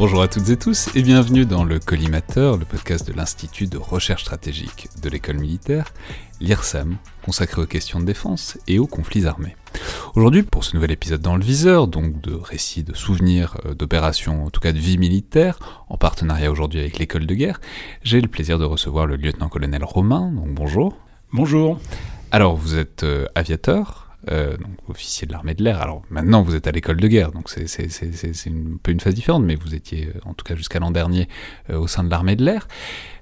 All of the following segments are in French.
Bonjour à toutes et tous et bienvenue dans le Collimateur, le podcast de l'Institut de recherche stratégique de l'école militaire, l'IRSAM, consacré aux questions de défense et aux conflits armés. Aujourd'hui, pour ce nouvel épisode dans le viseur, donc de récits, de souvenirs, euh, d'opérations, en tout cas de vie militaire, en partenariat aujourd'hui avec l'école de guerre, j'ai le plaisir de recevoir le lieutenant-colonel Romain, donc bonjour. Bonjour. Alors, vous êtes euh, aviateur, euh, donc officier de l'armée de l'air. Alors maintenant, vous êtes à l'école de guerre, donc c'est un peu une phase différente, mais vous étiez, euh, en tout cas jusqu'à l'an dernier, euh, au sein de l'armée de l'air.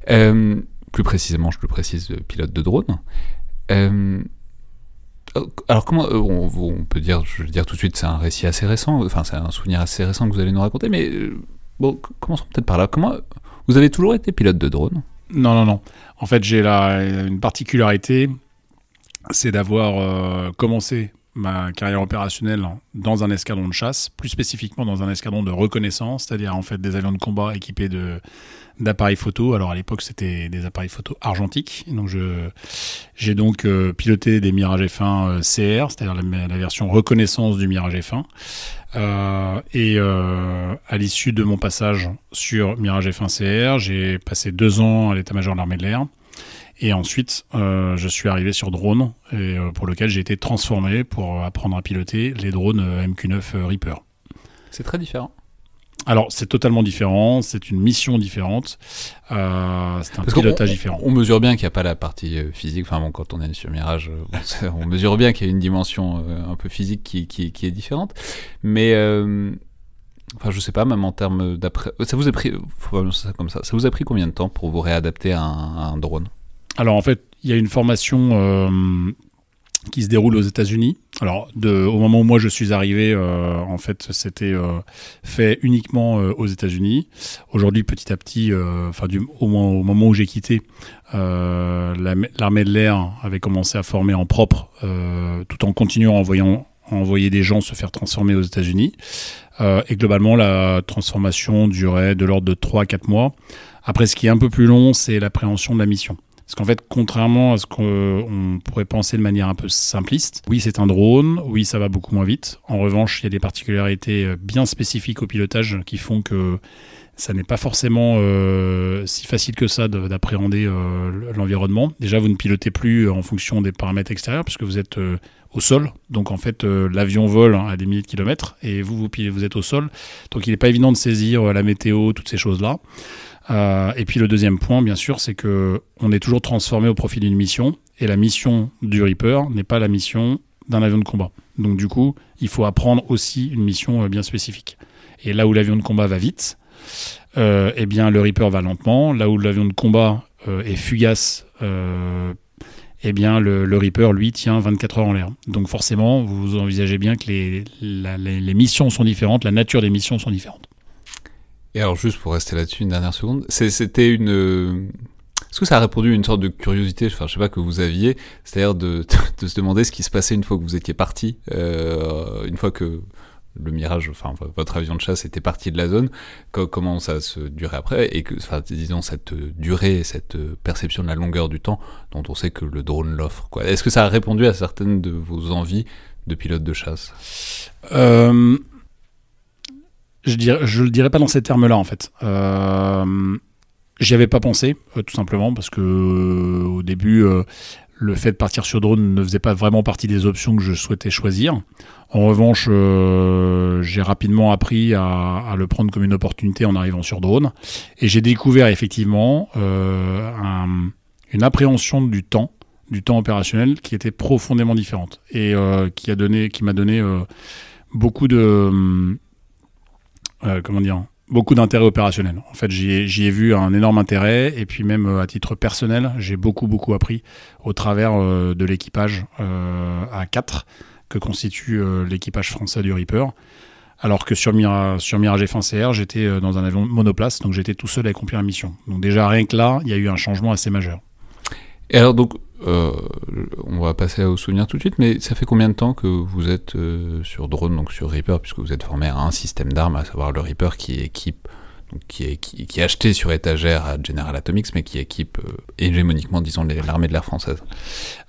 plus précisément, je le précise, pilote de drone. alors comment on, peut dire, je veux dire tout de suite, c'est un récit assez récent, enfin c'est un souvenir assez récent que vous allez nous raconter, mais bon, commençons peut-être par là. Comment vous avez toujours été pilote de drone? Non, non, non. En fait, j'ai une particularité c'est d'avoir euh, commencé ma carrière opérationnelle dans un escadron de chasse, plus spécifiquement dans un escadron de reconnaissance, c'est-à-dire en fait des avions de combat équipés de d'appareils photo. Alors à l'époque c'était des appareils photo argentiques. Donc je j'ai donc euh, piloté des Mirage F1 euh, CR, c'est-à-dire la, version reconnaissance du Mirage F1. et à l'issue de mon passage sur Mirage F1 CR, j'ai passé deux ans à l'état-major de l'armée de l'air. Et ensuite, euh, je suis arrivé sur drone, et, euh, pour lequel j'ai été transformé pour apprendre à piloter les drones euh, MQ-9 Reaper. C'est très différent. Alors, c'est totalement différent, c'est une mission différente, c'est un pilotage différent. On mesure bien qu'il n'y a pas la partie physique, enfin bon, quand on est sur Mirage, on mesure bien qu'il y a une dimension un peu physique qui, qui, qui est différente, mais enfin je sais pas, même en termes d'après, ça vous a pris, faut ça comme ça, ça vous a pris combien de temps pour vous réadapter à un drone? Alors en fait, il y a une formation euh, qui se déroule aux États-Unis. Alors au moment où moi je suis arrivé, euh, en fait, c'était euh, fait uniquement aux États-Unis. Aujourd'hui, petit à petit, enfin au, au, moment où j'ai quitté, l'armée de l'air avait commencé à former en propre, tout en continuant à envoyer des gens se faire transformer aux États-Unis. et globalement, la transformation durait de l'ordre de 3 à 4 mois. Après, ce qui est un peu plus long, c'est l'appréhension de la mission. Parce qu'en fait, contrairement à ce qu'on pourrait penser de manière un peu simpliste, oui, c'est un drone, oui, ça va beaucoup moins vite. En revanche, il y a des particularités euh, bien spécifiques au pilotage qui font que ça n'est pas forcément euh, si facile que ça d'appréhender euh, l'environnement. Déjà, vous ne pilotez plus en fonction des paramètres extérieurs puisque vous êtes au sol. Donc en fait, l'avion vole à des milliers de kilomètres et vous, vous, vous êtes au sol. Donc il n'est pas évident de saisir la météo, toutes ces choses-là. Euh, et puis le deuxième point, bien sûr, c'est que on est toujours transformé au profit d'une mission, et la mission du Reaper n'est pas la mission d'un avion de combat. Donc du coup, il faut apprendre aussi une mission euh, bien spécifique. Et là où l'avion de combat va vite, euh, eh bien le Reaper va lentement. Là où l'avion de combat est fugace, eh bien le, Reaper lui tient 24 heures en l'air. Donc forcément, vous envisagez bien que les, les missions sont différentes, la nature des missions sont différentes. Et alors, juste pour rester là-dessus une dernière seconde, c'était une. Euh, est-ce que ça a répondu à une sorte de curiosité, enfin, je sais pas, que vous aviez, c'est-à-dire de, se demander ce qui se passait une fois que vous étiez parti, euh, une fois que le Mirage, enfin, votre avion de chasse était parti de la zone, comment ça se durait après, et que, enfin, disons, cette durée, cette perception de la longueur du temps dont on sait que le drone l'offre. Est-ce que ça a répondu à certaines de vos envies de pilote de chasse? Euh, je ne le dirais pas dans ces termes-là en fait. Euh, J'y avais pas pensé, euh, tout simplement parce que euh, au début, euh, le fait de partir sur drone ne faisait pas vraiment partie des options que je souhaitais choisir. En revanche, j'ai rapidement appris à, le prendre comme une opportunité en arrivant sur drone. Et j'ai découvert effectivement une appréhension du temps, du temps opérationnel, qui était profondément différente et qui a donné, qui m'a donné beaucoup de, comment dire, beaucoup d'intérêt opérationnel. En fait, j'y ai, vu un énorme intérêt et puis même à titre personnel, j'ai beaucoup beaucoup appris au travers de l'équipage à 4 que constitue euh, l'équipage français du Reaper. Alors que sur, sur Mirage F1CR, j'étais euh, dans un avion monoplace, donc j'étais tout seul à accomplir la mission. Donc déjà, rien que là, il y a eu un changement assez majeur. Et alors donc, euh, on va passer au souvenir tout de suite, mais ça fait combien de temps que vous êtes sur drone, donc sur Reaper, puisque vous êtes formé à un système d'armes, à savoir le Reaper qui équipe qui est, qui, acheté sur étagère à General Atomics, mais qui équipe euh, hégémoniquement, disons, l'armée de l'air française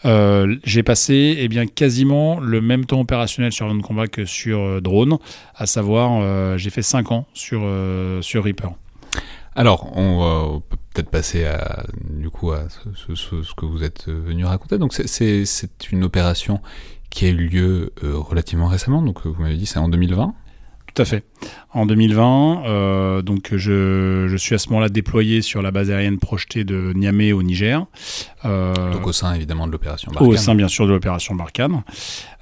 euh, J'ai passé eh bien, quasiment le même temps opérationnel sur de combat que sur euh, drone, à savoir, j'ai fait 5 ans sur, sur Reaper. Alors, on, peut peut-être passer à, du coup à ce, ce, que vous êtes venu raconter. Donc, c'est une opération qui a eu lieu relativement récemment, donc vous m'avez dit c'est en 2020 tout à fait. En 2020, euh, donc je, suis à ce moment-là déployé sur la base aérienne projetée de Niamey au Niger. Euh, donc au sein évidemment de l'opération Barkhane. Au sein bien sûr de l'opération Barkhane.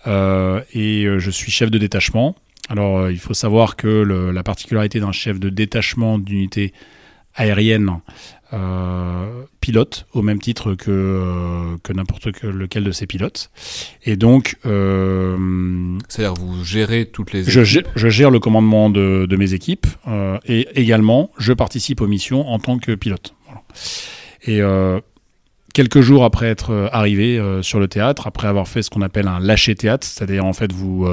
Euh, et je suis chef de détachement. Alors il faut savoir que la particularité d'un chef de détachement d'unité aérienne euh, pilote au même titre que, euh, que n'importe lequel de ces pilotes. Et donc. Euh, C'est-à-dire vous gérez toutes les je, je, gère le commandement de, mes équipes et également je participe aux missions en tant que pilote. Et quelques jours après être arrivé sur le théâtre, après avoir fait ce qu'on appelle un lâcher théâtre, c'est-à-dire en fait vous,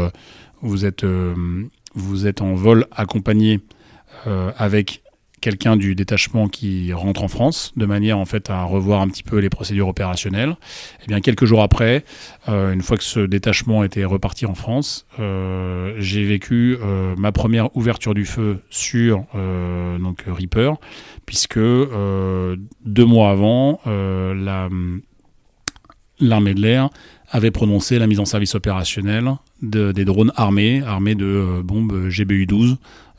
vous, êtes, vous êtes en vol accompagné avec quelqu'un du détachement qui rentre en France, de manière en fait à revoir un petit peu les procédures opérationnelles. Et eh bien quelques jours après, euh, une fois que ce détachement était reparti en France, euh, j'ai vécu euh, ma première ouverture du feu sur donc Reaper, puisque deux mois avant, l'armée de l'air avait prononcé la mise en service opérationnel de, des drones armés, armés de bombes GBU-12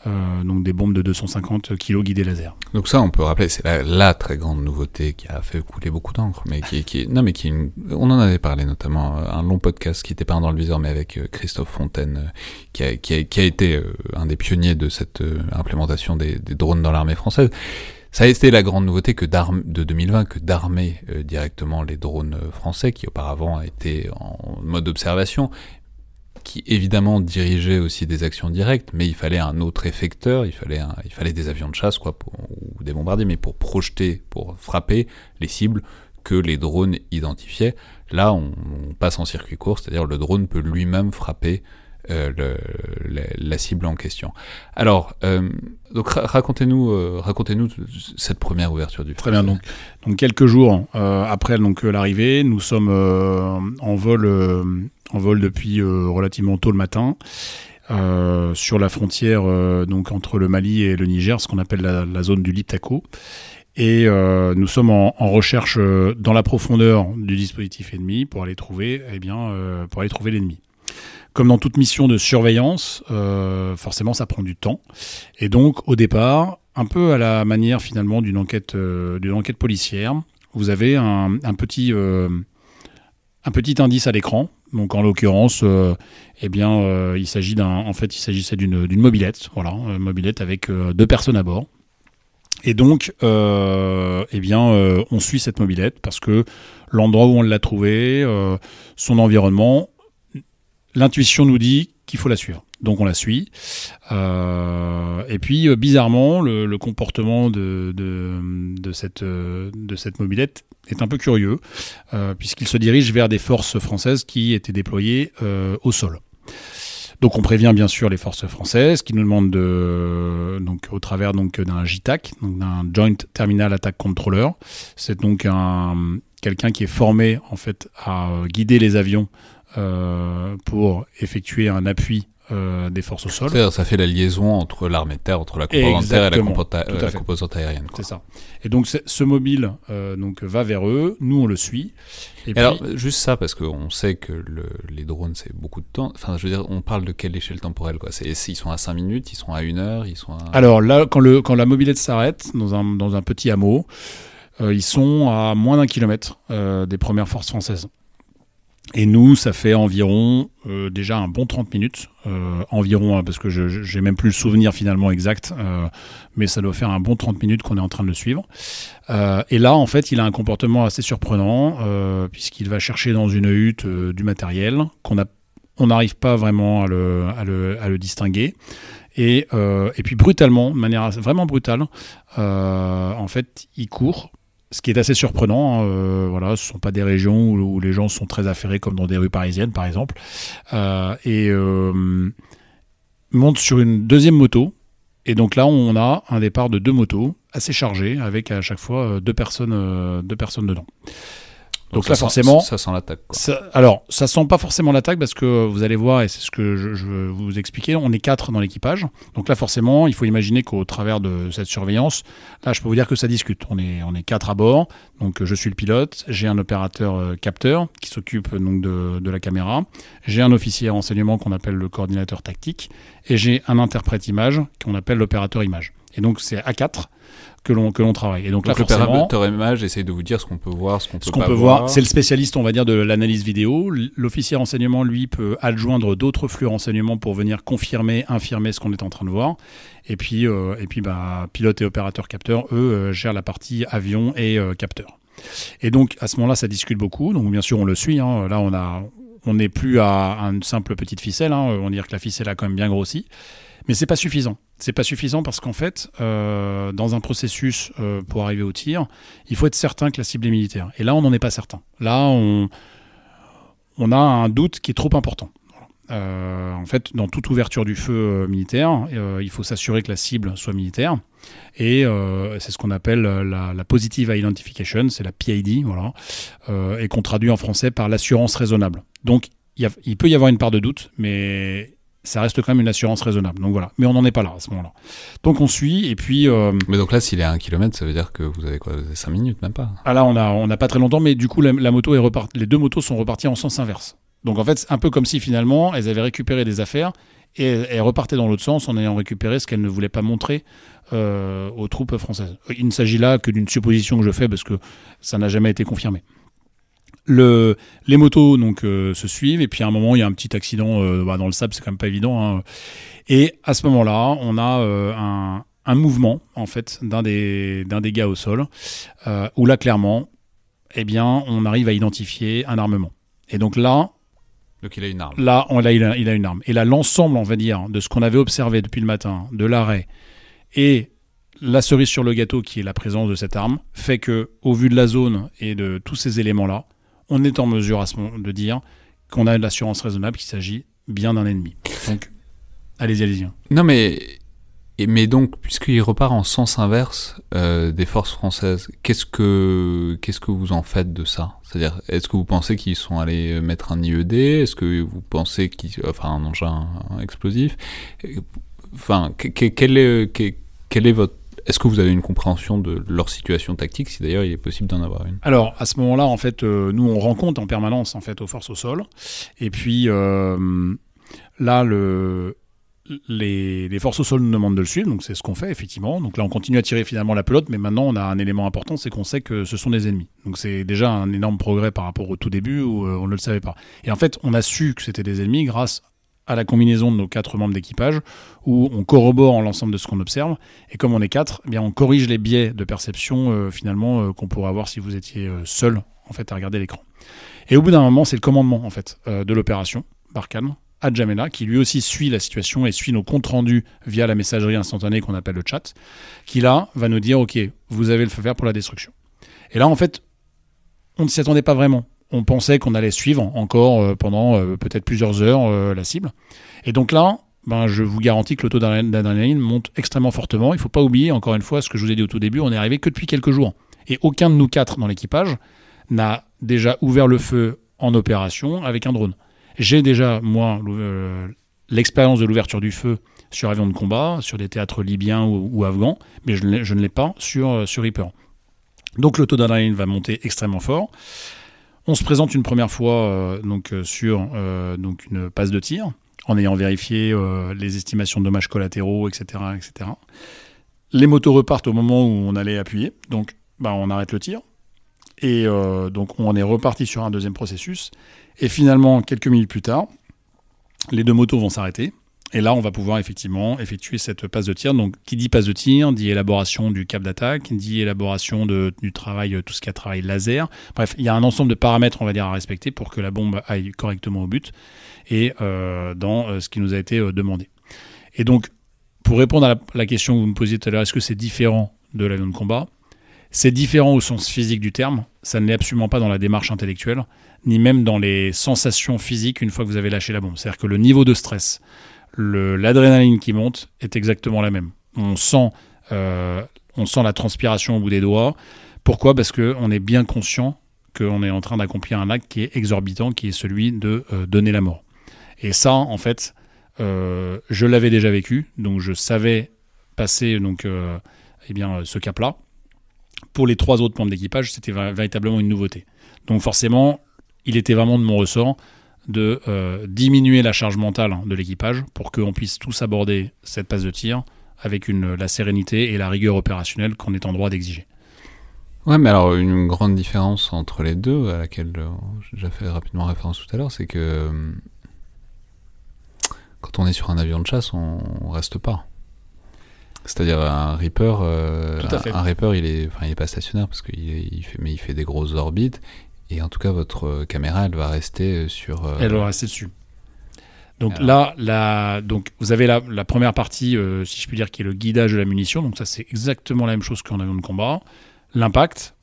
euh, donc des bombes de 250 kg guidées laser. Donc ça, on peut rappeler, c'est la, très grande nouveauté qui a fait couler beaucoup d'encre, mais qui, qui, non, mais qui, on en avait parlé notamment euh, un long podcast qui était pas dans le viseur, mais avec euh, Christophe Fontaine, qui a, été un des pionniers de cette implémentation des, des drones dans l'armée française. Ça a été la grande nouveauté que de 2020 que d'armer directement les drones français qui auparavant étaient en mode observation qui évidemment dirigeait aussi des actions directes, mais il fallait un autre effecteur, il fallait, il fallait des avions de chasse quoi, ou des bombardiers, mais pour projeter, pour frapper les cibles que les drones identifiaient. Là, on, passe en circuit court, c'est-à-dire le drone peut lui-même frapper euh, la, cible en question. Alors, euh, donc racontez-nous, euh, racontez-nous cette première ouverture du. Très bien. Donc, donc quelques jours après donc l'arrivée, nous sommes en vol en vol depuis euh, relativement tôt le matin. Euh, sur la frontière euh, donc entre le Mali et le Niger, ce qu'on appelle la, zone du Liptako. Et nous sommes en, recherche dans la profondeur du dispositif ennemi pour aller trouver, eh bien, pour aller trouver l'ennemi. Comme dans toute mission de surveillance, forcément, ça prend du temps. Et donc, au départ, un peu à la manière finalement d'une enquête, d'une enquête policière, vous avez un, petit, un petit indice à l'écran donc en l'occurrence, euh, eh bien, euh, il s'agit d'un, en fait, il s'agissait d'une, mobilette, voilà, une mobilette avec euh, deux personnes à bord. Et donc, eh bien, on suit cette mobilette parce que l'endroit où on l'a trouvée, son environnement, l'intuition nous dit qu'il faut la suivre. Donc on la suit. et puis bizarrement, le, comportement de, cette, de cette mobilette est un peu curieux, euh, puisqu'il se dirige vers des forces françaises qui étaient déployées euh, au sol. Donc on prévient bien sûr les forces françaises qui nous demandent de, donc au travers donc d'un JTAC, d'un Joint Terminal Attack Controller. C'est donc un quelqu'un qui est formé en fait à guider les avions euh, pour effectuer un appui euh, des forces au sol. Ça fait la liaison entre l'armée de terre, entre la composante terre et la, Exactement. composante, la aérienne. C'est ça. Et donc ce mobile euh, donc va vers eux, nous on le suit. Et, Et puis, alors, juste ça, parce qu'on sait que le- les drones, c'est beaucoup de temps. Enfin, je veux dire, on parle de quelle échelle temporelle, quoi Ils sont à 5 minutes, ils sont à 1 heure, ils sont à... alors là, quand, le, quand la mobilette s'arrête dans un, dans un petit hameau, euh, ils sont à moins d'un kilomètre euh, des premières forces françaises. Et nous, ça fait environ euh, déjà un bon 30 minutes, euh, environ, hein, parce que je j'ai même plus le souvenir finalement exact, euh, mais ça doit faire un bon 30 minutes qu'on est en train de le suivre. Et là, en fait, il a un comportement assez surprenant, puisqu'il va chercher dans une hutte du matériel qu'on a on n'arrive pas vraiment à le, distinguer. Et, puis brutalement, de manière vraiment brutale, en fait, il court. Ce qui est assez surprenant, hein, euh, voilà, ce ne sont pas des régions où, les gens sont très affairés comme dans des rues parisiennes, par exemple. Euh, et euh, monte sur une deuxième moto. Et donc là, on a un départ de deux motos assez chargées, avec à chaque fois euh, euh, deux personnes dedans. Donc, ça là, sent- forcément, Ça sent l'attaque, alors, ça sent pas forcément l'attaque parce que vous allez voir, et c'est ce que je, je veux vous expliquer, on est quatre dans l'équipage. Donc là, forcément, il faut imaginer qu'au travers de cette surveillance, là, je peux vous dire que ça discute. On est, on est quatre à bord. Donc, je suis le pilote, j'ai un opérateur euh, capteur qui s'occupe donc de, de la caméra, j'ai un officier renseignement qu'on appelle le coordinateur tactique, et j'ai un interprète image qu'on appelle l'opérateur image. Et donc, c'est à quatre que l'on que l'on travaille. Et donc, Donc, là, forcément, l'opérateur image essaye de vous dire ce qu'on peut voir, ce qu'on peut ce qu'on peut voir, c'est le spécialiste, on va dire, de l'analyse vidéo. L'officier renseignement, lui, peut adjoindre d'autres flux renseignements pour venir confirmer, infirmer ce qu'on est en train de voir. Et puis, euh, et puis bah, pilote et opérateur capteur, eux, euh, gèrent la partie avion et euh, capteur. Et donc, à ce moment-là, ça discute beaucoup. Donc, bien sûr, on le suit. hein. Là, on a, on n'est plus à une simple petite ficelle. hein. On va dire que la ficelle a quand même bien grossi. Mais c'est pas suffisant. C'est pas suffisant parce qu'en fait, euh, dans un processus euh, pour arriver au tir, il faut être certain que la cible est militaire. Et là, on n'en est pas certain. Là, on, a un doute qui est trop important. Euh, en fait, dans toute ouverture du feu militaire, il faut s'assurer que la cible soit militaire. Et c'est ce qu'on appelle la, positive identification, c'est la PID, voilà, et qu'on traduit en français par l'assurance raisonnable. Donc, il peut y avoir une part de doute, mais ça reste quand même une assurance raisonnable. Donc voilà. Mais on n'en est pas là à ce moment-là. Donc on suit, et puis. euh, Mais donc là, s'il est à 1 km, ça veut dire que vous avez quoi 5 minutes, même pas? Ah là, on a, on n'a pas très longtemps, mais du coup, la, la moto est repart... les deux motos sont reparties en sens inverse. Donc en fait, c'est un peu comme si finalement, elles avaient récupéré des affaires et elles, elles repartaient dans l'autre sens en ayant récupéré ce qu'elles ne voulaient pas montrer euh, aux troupes françaises. Il ne s'agit là que d'une supposition que je fais parce que ça n'a jamais été confirmé. Le, les motos donc euh, se suivent et puis à un moment il y a un petit accident euh, bah, dans le sable c'est quand même pas évident hein. et à ce moment-là on a euh, un, un mouvement en fait d'un des d'un des gars au sol où là clairement eh bien on arrive à identifier un armement et donc là Donc il a une arme. Là, on, là il, a, il a une arme. Et là, l'ensemble, on va dire, de ce qu'on avait observé depuis le matin, de l'arrêt, et la cerise sur le gâteau, qui est la présence de cette arme, fait que, au vu de la zone et de tous ces éléments-là, on est en mesure à ce moment de dire qu'on a de l'assurance raisonnable qu'il s'agit bien d'un ennemi. Donc, allez-y, allez-y. Non, mais. Mais donc, puisqu'il repart en sens inverse euh, des forces françaises, qu'est-ce que qu'est-ce que vous en faites de ça? C'est-à-dire, est-ce que vous pensez qu'ils sont allés mettre un IED Est-ce que vous pensez qu'ils, enfin, un engin explosif? Enfin, que- que- quel est que- quel est votre est-ce que vous avez une compréhension de leur situation tactique, si d'ailleurs il est possible d'en avoir une? Alors à ce moment-là, en fait, euh, nous on rend compte en permanence en fait aux forces au sol. Et puis euh, là, le, les, les forces au sol nous demandent de le suivre, donc c'est ce qu'on fait effectivement. Donc là, on continue à tirer finalement la pelote, mais maintenant on a un élément important, c'est qu'on sait que ce sont des ennemis. Donc c'est déjà un énorme progrès par rapport au tout début où euh, on ne le savait pas. Et en fait, on a su que c'était des ennemis grâce à la combinaison de nos quatre membres d'équipage, où on corrobore l'ensemble de ce qu'on observe, et comme on est quatre, eh bien on corrige les biais de perception euh, finalement euh, qu'on pourrait avoir si vous étiez euh, seul en fait à regarder l'écran. Et au bout d'un moment, c'est le commandement en fait de l'opération Barkhane à Djamena, qui lui aussi suit la situation et suit nos comptes rendus via la messagerie instantanée qu'on appelle le chat, qui là va nous dire ok, vous avez le feu vert pour la destruction. Et là en fait, on ne s'y attendait pas vraiment. On pensait qu'on allait suivre encore euh, pendant euh, peut-être plusieurs heures euh, la cible. Et donc là, ben, je vous garantis que le taux d'adrénaline monte extrêmement fortement. Il ne faut pas oublier, encore une fois, ce que je vous ai dit au tout début, on est arrivé que depuis quelques jours. Et aucun de nous quatre dans l'équipage n'a déjà ouvert le feu en opération avec un drone. J'ai déjà, moi, l'expérience de l'ouverture du feu sur avion de combat, sur des théâtres libyens ou, afghans, mais je, ne l'ai pas sur, sur Reaper. Donc le taux d'adrénaline va monter extrêmement fort. On se présente une première fois euh, donc, euh, sur donc une passe de tir, en ayant vérifié les estimations de dommages collatéraux, etc., etc. Les motos repartent au moment où on allait appuyer, donc bah, on arrête le tir. Et donc on est reparti sur un deuxième processus. Et finalement, quelques minutes plus tard, les deux motos vont s'arrêter. Et là, on va pouvoir effectivement effectuer cette passe de tir. Donc, qui dit passe de tir, dit élaboration du cap d'attaque, dit élaboration du travail, tout ce qui a travail laser. Bref, il y a un ensemble de paramètres, on va dire, à respecter pour que la bombe aille correctement au but et euh, dans euh, ce qui nous a été euh, demandé. Et donc, pour répondre à la, question que vous me posiez tout à l'heure, est-ce que c'est différent de l'avion de combat? C'est différent au sens physique du terme. Ça ne l'est absolument pas dans la démarche intellectuelle, ni même dans les sensations physiques une fois que vous avez lâché la bombe. C'est-à-dire que le niveau de stress, l'adrénaline qui monte est exactement la même. On sent, euh, on sent la transpiration au bout des doigts. Pourquoi? Parce qu'on est bien conscient qu'on est en train d'accomplir un acte qui est exorbitant, qui est celui de euh, donner la mort. Et ça, en fait, euh, je l'avais déjà vécu, donc je savais passer donc, eh bien, ce cap-là. Pour les trois autres membres d'équipage, c'était véritablement une nouveauté. Donc forcément, il était vraiment de mon ressort de euh, diminuer la charge mentale de l'équipage pour qu'on puisse tous aborder cette passe de tir avec une, la sérénité et la rigueur opérationnelle qu'on est en droit d'exiger. Ouais, mais alors une grande différence entre les deux, à laquelle euh, j'ai fait rapidement référence tout à l'heure, c'est que euh, quand on est sur un avion de chasse, on, reste pas. C'est-à-dire un Reaper, un, Reaper, il est, enfin, il est pas stationnaire parce qu'il il fait, mais il fait des grosses orbites et en tout cas, votre euh, caméra, elle va rester euh, sur. Euh, elle va rester dessus. Donc là, la, donc vous avez la, la première partie, si je puis dire, qui est le guidage de la munition. Donc ça, c'est exactement la même chose qu'en avion de combat. L'impact.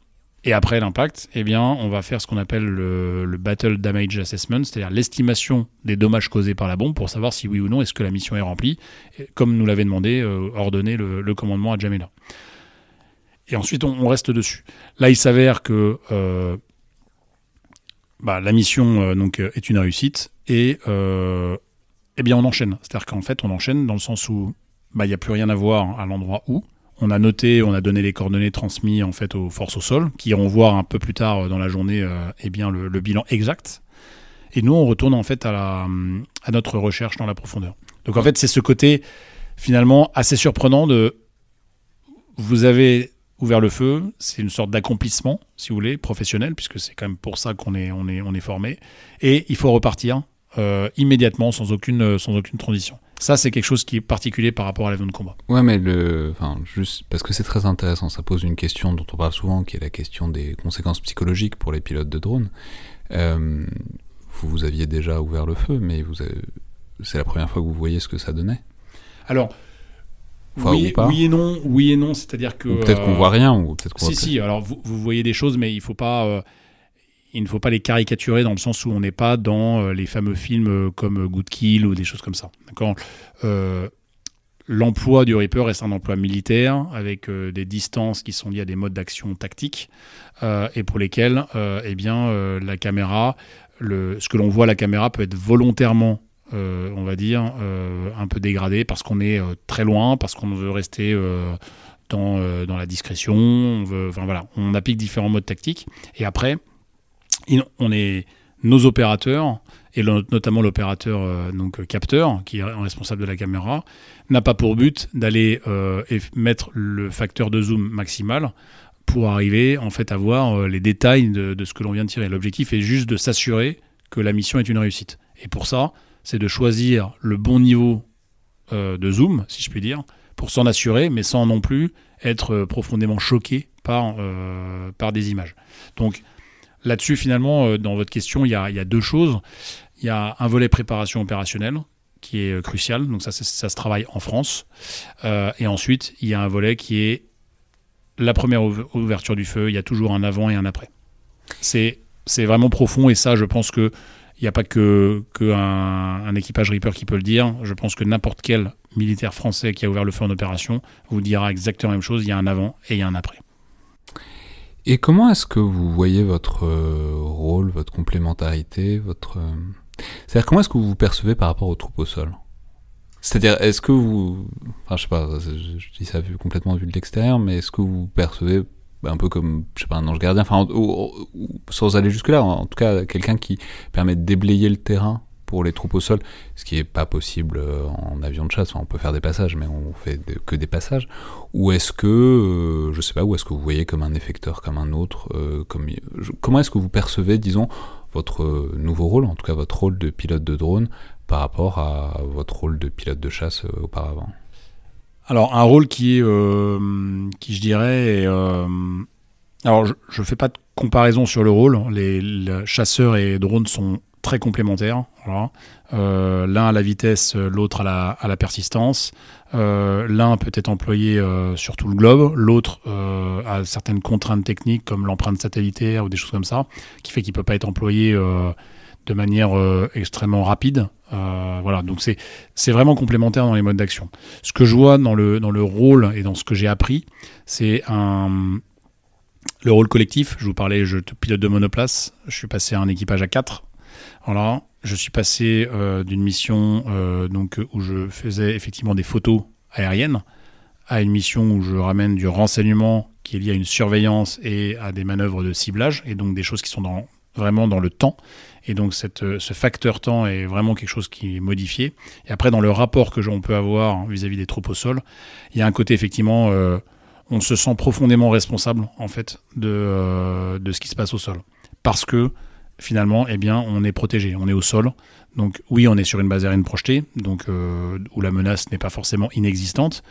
Et après l'impact, eh bien, on va faire ce qu'on appelle le, Battle Damage Assessment, c'est-à-dire l'estimation des dommages causés par la bombe pour savoir si oui ou non est-ce que la mission est remplie, comme nous l'avait demandé, ordonné le, commandement à Jamela. Et ensuite, on, reste dessus. Là, il s'avère que bah, la mission euh, donc, euh, est une réussite et euh, eh bien on enchaîne. C'est-à-dire qu'en fait on enchaîne dans le sens où bah, il n'y a plus rien à voir à l'endroit où. On a noté, on a donné les coordonnées transmises en fait aux forces au sol, qui iront voir un peu plus tard dans la journée eh bien, le, bilan exact. Et nous, on retourne en fait à, la, à notre recherche dans la profondeur. Donc en fait, c'est ce côté finalement assez surprenant de vous avez ouvert le feu, c'est une sorte d'accomplissement, si vous voulez, professionnel, puisque c'est quand même pour ça qu'on est, on est, on est formé. Et il faut repartir euh, immédiatement, sans aucune, sans aucune transition. Ça, c'est quelque chose qui est particulier par rapport à l'avion de combat. Ouais, mais le, enfin, juste parce que c'est très intéressant, ça pose une question dont on parle souvent, qui est la question des conséquences psychologiques pour les pilotes de drones. Euh, vous, vous aviez déjà ouvert le feu, mais vous, c'est la première fois que vous voyez ce que ça donnait. Alors, oui, oui, et non, oui et non, c'est-à-dire que peut-être qu'on voit rien ou peut-être qu'on si si. Alors vous, vous, voyez des choses, mais il faut pas, euh, il ne faut pas les caricaturer dans le sens où on n'est pas dans euh, les fameux films euh, comme Good Kill ou des choses comme ça. D'accord? L'emploi du Reaper est un emploi militaire avec des distances qui sont liées à des modes d'action tactiques et pour lesquels, eh bien, la caméra, le, ce que l'on voit à la caméra peut être volontairement euh, on va dire, euh, un peu dégradé parce qu'on est euh, très loin, parce qu'on veut rester dans, la discrétion. On, veut, voilà, on applique différents modes tactiques. Et après, on est nos opérateurs et notamment l'opérateur capteur qui est responsable de la caméra n'a pas pour but d'aller mettre le facteur de zoom maximal pour arriver en fait à voir les détails de, de ce que l'on vient de tirer. L'objectif est juste de s'assurer que la mission est une réussite. Et pour ça, c'est de choisir le bon niveau euh, de zoom, si je puis dire, pour s'en assurer, mais sans non plus être euh, profondément choqué par, euh, par des images. Donc là-dessus, finalement, dans votre question, il y, a, deux choses. Il y a un volet préparation opérationnelle qui est crucial, donc ça, ça se travaille en France. et ensuite, il y a un volet qui est la première ouverture du feu, il y a toujours un avant et un après. C'est vraiment profond et ça, je pense que il n'y a pas que, un, équipage Reaper qui peut le dire. Je pense que n'importe quel militaire français qui a ouvert le feu en opération vous dira exactement la même chose. Il y a un avant et il y a un après. Et comment est-ce que vous voyez votre euh, rôle, votre complémentarité, votre... Euh, c'est-à-dire comment est-ce que vous vous percevez par rapport aux troupes au sol? C'est-à-dire, est-ce que vous, enfin, je sais pas, je, dis ça complètement vu de l'extérieur, mais est-ce que vous percevez un peu comme, je sais pas, un ange gardien, enfin, sans aller jusque-là, en, tout cas, quelqu'un qui permet de déblayer le terrain pour les troupes au sol, ce qui est pas possible euh, en avion de chasse. on peut faire des passages, mais on fait que des passages. Ou est-ce que, euh, je sais pas, ou est-ce que vous voyez comme un effecteur, comme un autre, euh, comme, comment est-ce que vous percevez, disons, votre nouveau rôle, en tout cas votre rôle de pilote de drone, par rapport à votre rôle de pilote de chasse auparavant? Alors, un rôle qui est, qui je dirais, alors je ne fais pas de comparaison sur le rôle. Les, chasseurs et drones sont très complémentaires. Euh, l'un à la vitesse, l'autre à la, persistance. Euh, l'un peut être employé euh, sur tout le globe, l'autre a certaines contraintes techniques comme l'empreinte satellitaire ou des choses comme ça, qui fait qu'il peut pas être employé de manière extrêmement rapide. voilà, donc c'est vraiment complémentaire dans les modes d'action. Ce que je vois dans le, dans le rôle et dans ce que j'ai appris, c'est un, le rôle collectif. Je vous parlais, je pilote de monoplace, je suis passé à un équipage à 4 voilà, je suis passé euh, d'une mission euh, donc, où je faisais effectivement des photos aériennes à une mission où je ramène du renseignement qui est lié à une surveillance et à des manœuvres de ciblage, et donc des choses qui sont vraiment dans le temps. Et donc euh, ce facteur temps est vraiment quelque chose qui est modifié. Et après, dans le rapport que l'on peut avoir vis-à-vis des troupes au sol, il y a un côté effectivement, on se sent profondément responsable en fait de, de ce qui se passe au sol. Parce que finalement, eh bien, on est protégé, on est au sol. Donc oui, on est sur une base aérienne projetée, donc euh, où la menace n'est pas forcément inexistante,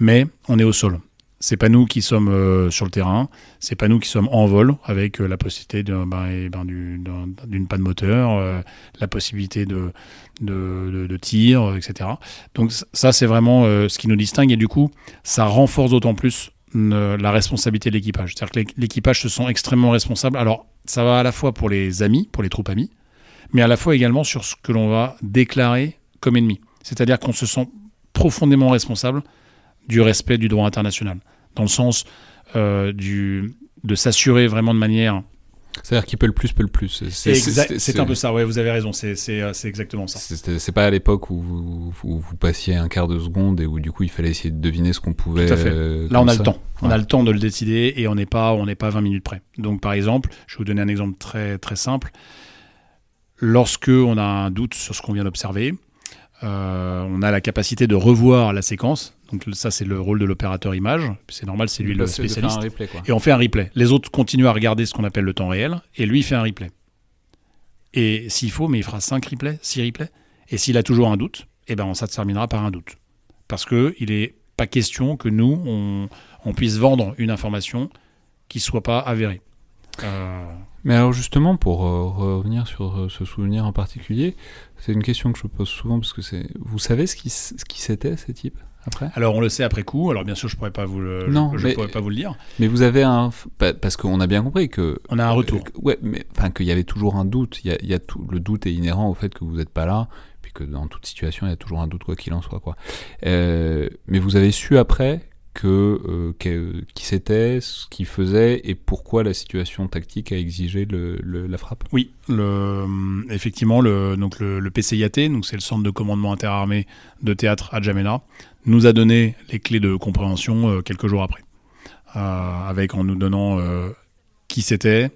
mais on est au sol. C'est pas nous qui sommes euh, sur le terrain, c'est pas nous qui sommes en vol avec euh, la possibilité ben, ben, d'une panne moteur, la possibilité de, tir, etc. Donc ça, c'est vraiment ce qui nous distingue et du coup, ça renforce d'autant plus la responsabilité de l'équipage. C'est-à-dire que l'équipage se sent extrêmement responsable. Alors ça va à la fois pour les amis, pour les troupes amies, mais à la fois également sur ce que l'on va déclarer comme ennemi. C'est-à-dire qu'on se sent profondément responsable du respect du droit international, dans le sens euh, du, de s'assurer vraiment de manière c'est-à-dire qui peut le plus, peut le plus. C'est un peu ça, ouais, vous avez raison, c'est euh, exactement ça. C'est pas à l'époque où vous, vous, passiez un quart de seconde et où du coup il fallait essayer de deviner ce qu'on pouvait. Tout à fait. Euh, Là on a le temps. On a le temps de le décider et on n'est pas, on pas 20 minutes près. Donc par exemple, je vais vous donner un exemple très, très simple. Lorsque on a un doute sur ce qu'on vient d'observer, on a la capacité de revoir la séquence. Donc ça, c'est le rôle de l'opérateur image. C'est normal, c'est lui le spécialiste. et on fait un replay. Les autres continuent à regarder ce qu'on appelle le temps réel, et lui il fait un replay. Et s'il faut, mais il fera 5 replays, 6 replays. Et s'il a toujours un doute, eh ben ça terminera par un doute. Parce qu'il n'est pas question que nous, on, on, puisse vendre une information qui ne soit pas avérée. Euh, mais alors justement, pour euh, revenir sur euh, ce souvenir en particulier, c'est une question que je pose souvent parce que c'est. Vous savez ce qui, ce qui c'était ces types après? Alors on le sait après coup. Alors bien sûr, je pourrais pas vous le. Non, je, pourrais pas vous le dire. Mais vous avez un parce qu'on a bien compris que. On a un retour. ouais, mais enfin qu'il y avait toujours un doute. Il y a, il y a tout, le doute est inhérent au fait que vous n'êtes pas là, puis que dans toute situation il y a toujours un doute quoi qu'il en soit quoi. Euh, mais vous avez su après que, euh, qui c'était, ce qu'il faisait et pourquoi la situation tactique a exigé la frappe Oui, effectivement, le, donc le, le PCIAT, donc c'est le centre de commandement interarmé de théâtre à Djamena, nous a donné les clés de compréhension euh, quelques jours après, euh, avec en nous donnant qui c'était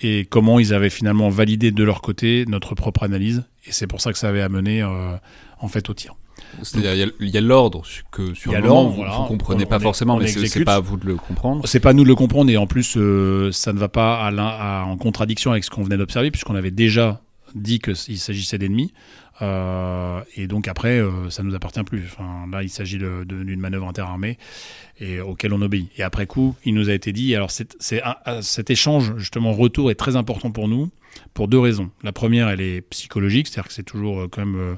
et comment ils avaient finalement validé de leur côté notre propre analyse, et c'est pour ça que ça avait amené en fait au tir. C'est-à-dire, il y a, l'ordre que sur le moment, vous ne comprenez pas forcément, mais c'est pas à vous de le comprendre. C'est pas à nous de le comprendre, et en plus, euh, ça ne va pas à en contradiction avec ce qu'on venait d'observer, puisqu'on avait déjà dit qu'il s'agissait d'ennemis. Euh, et donc après, euh, ça nous appartient plus. Là, il s'agit d'une manœuvre interarmée et auquel on obéit. Et après coup, il nous a été dit. Alors, cet échange justement retour est très important pour nous pour deux raisons. La première, elle est psychologique, c'est-à-dire que c'est toujours quand même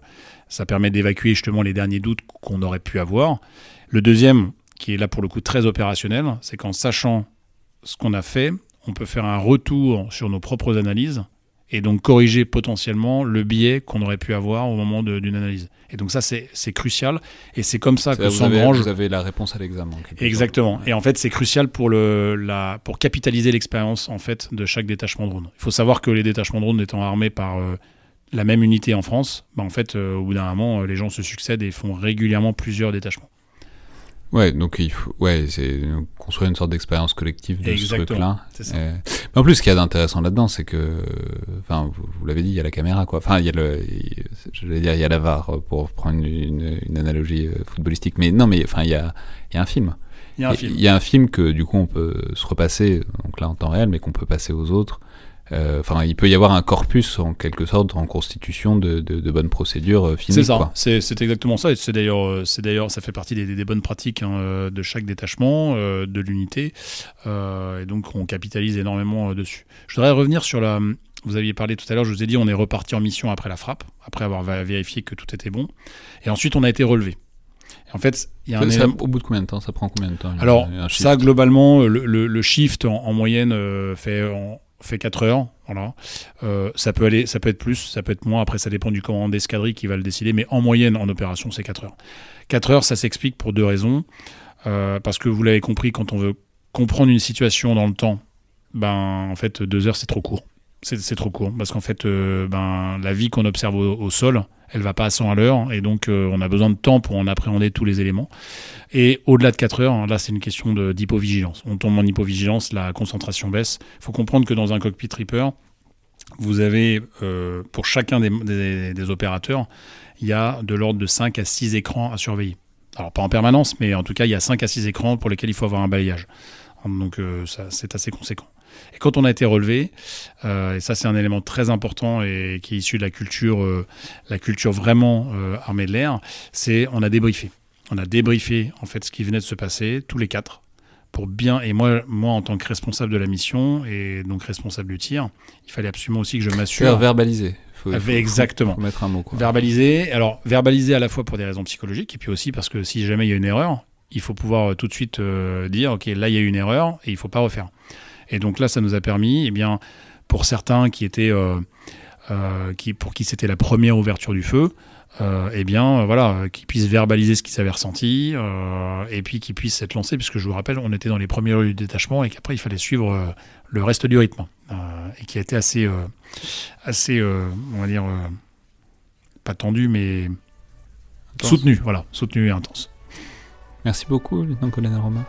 ça permet d'évacuer justement les derniers doutes qu'on aurait pu avoir. Le deuxième, qui est là pour le coup très opérationnel, c'est qu'en sachant ce qu'on a fait, on peut faire un retour sur nos propres analyses et donc corriger potentiellement le biais qu'on aurait pu avoir au moment d'une analyse. Et donc ça, c'est crucial, et c'est comme ça qu'on s'engrange. Vous avez la réponse à l'examen. Exactement. Et en fait, c'est crucial pour, le, la, pour capitaliser l'expérience en fait de chaque détachement drone. Il faut savoir que les détachements drone étant armés par euh, la même unité en France, bah, en fait, au bout d'un moment, les gens se succèdent et font régulièrement plusieurs détachements. Ouais, donc il faut, ouais, c'est construire une sorte d'expérience collective de ce truc-là. Mais en plus, ce qu'il y a d'intéressant là-dedans, c'est que, enfin, vous, l'avez dit, il y a la caméra, quoi. Enfin, il y a le, je vais dire, il y a la VAR pour prendre une, une, analogie euh, footballistique. Mais non, mais enfin, il y a, il y a un film. Il y a un film. Il y a un film que du coup on peut se repasser, donc là en temps réel, mais qu'on peut passer aux autres. Euh, enfin, il peut y avoir un corpus en quelque sorte en constitution de, de, bonnes procédures euh, C'est ça, c'est exactement ça. Et c'est d'ailleurs, euh, c'est d'ailleurs, ça fait partie des, bonnes pratiques hein, de chaque détachement, de l'unité. et donc, on capitalise énormément dessus. Je voudrais revenir sur la. Vous aviez parlé tout à l'heure, je vous ai dit, on est reparti en mission après la frappe, après avoir vérifié que tout était bon. Et ensuite, on a été relevé. En fait, il y a un au bout de combien de temps? Ça prend combien de temps? Alors, ça, globalement, le, shift en, moyenne fait en, fait 4 heures. Voilà. Euh, ça peut aller, ça peut être plus, ça peut être moins. Après, ça dépend du commandant d'escadrille qui va le décider. Mais en moyenne, en opération, c'est 4 heures. 4 heures, ça s'explique pour deux raisons. Euh, parce que vous l'avez compris, quand on veut comprendre une situation dans le temps, ben en fait, 2 heures, c'est trop court. C'est trop court. Parce qu'en fait, euh, ben, la vie qu'on observe au sol, elle va pas à 100 à l'heure et donc euh, on a besoin de temps pour en appréhender tous les éléments. Et au-delà de 4 heures, hein, là c'est une question d'hypovigilance. On tombe en hypovigilance, la concentration baisse. Il faut comprendre que dans un cockpit Reaper, vous avez euh, pour chacun des, opérateurs, il y a de l'ordre de 5 à 6 écrans à surveiller. Alors pas en permanence, mais en tout cas il y a 5 à 6 écrans pour lesquels il faut avoir un balayage. Donc euh, c'est assez conséquent. Et quand on a été relevé, euh, et ça c'est un élément très important et qui est issu de la culture, euh, la culture vraiment euh, armée de l'air, c'est on a débriefé. On a débriefé en fait ce qui venait de se passer, tous les quatre, pour bien. Et moi, moi en tant que responsable de la mission et donc responsable du tir, il fallait absolument aussi que je m'assure. verbaliser. Faut, Exactement. Faut mettre un mot. Quoi. Verbaliser. Alors verbaliser à la fois pour des raisons psychologiques et puis aussi parce que si jamais il y a une erreur, il faut pouvoir tout de suite dire ok là il y a une erreur et il faut pas refaire. Et donc là, ça nous a permis, eh bien, pour certains qui étaient, euh, euh, qui, pour qui c'était la première ouverture du feu, euh, eh bien, voilà, qu'ils puissent verbaliser ce qu'ils avaient ressenti, et puis qu'ils puissent être lancés, puisque je vous rappelle, on était dans les premiers rues du détachement, et qu'après, il fallait suivre le reste du rythme, et qui a été assez, assez on va dire, pas tendu, mais soutenu, voilà, soutenu et intense. Merci beaucoup, lieutenant-colonel Romain.